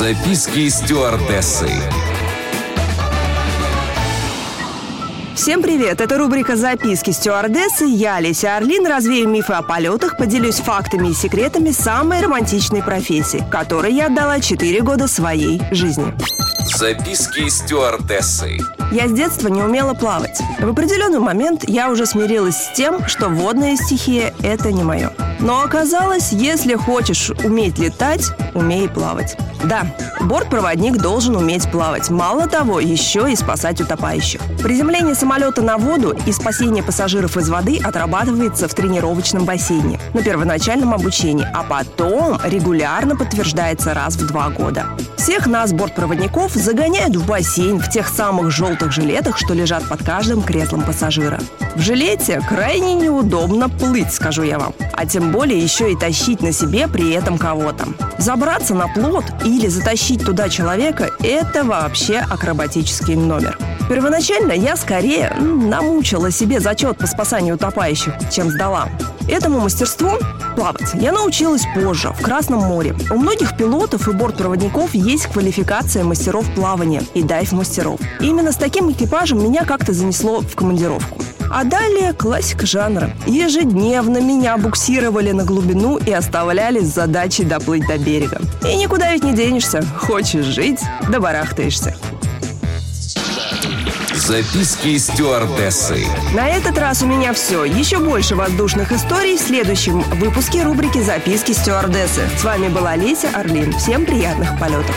Записки стюардессы. Всем привет! Это рубрика «Записки стюардессы». Я, Леся Орлин, развею мифы о полетах, поделюсь фактами и секретами самой романтичной профессии, которой я отдала 4 года своей жизни. Записки стюардессы. Я с детства не умела плавать. В определенный момент я уже смирилась с тем, что водная стихия – это не мое. Но оказалось, если хочешь уметь летать, умей плавать. Да, бортпроводник должен уметь плавать. Мало того, еще и спасать утопающих. Приземление самолета на воду и спасение пассажиров из воды отрабатывается в тренировочном бассейне на первоначальном обучении, а потом регулярно подтверждается раз в два года. Всех нас, бортпроводников, загоняют в бассейн в тех самых желтых жилетах, что лежат под каждым креслом пассажира. В жилете крайне неудобно плыть, скажу я вам. А тем более еще и тащить на себе при этом кого-то. Забраться на плот или затащить туда человека – это вообще акробатический номер. Первоначально я скорее намучила себе зачет по спасанию утопающих, чем сдала. Этому мастерству плавать я научилась позже, в Красном море. У многих пилотов и бортпроводников есть квалификация мастеров плавания и дайв-мастеров. Именно с таким экипажем меня как-то занесло в командировку. А далее классика жанра. Ежедневно меня буксировали на глубину и оставляли с задачей доплыть до берега. И никуда ведь не денешься. Хочешь жить, да барахтаешься. Записки стюардессы. На этот раз у меня все. Еще больше воздушных историй в следующем выпуске рубрики «Записки стюардессы». С вами была Леся Орлин. Всем приятных полетов.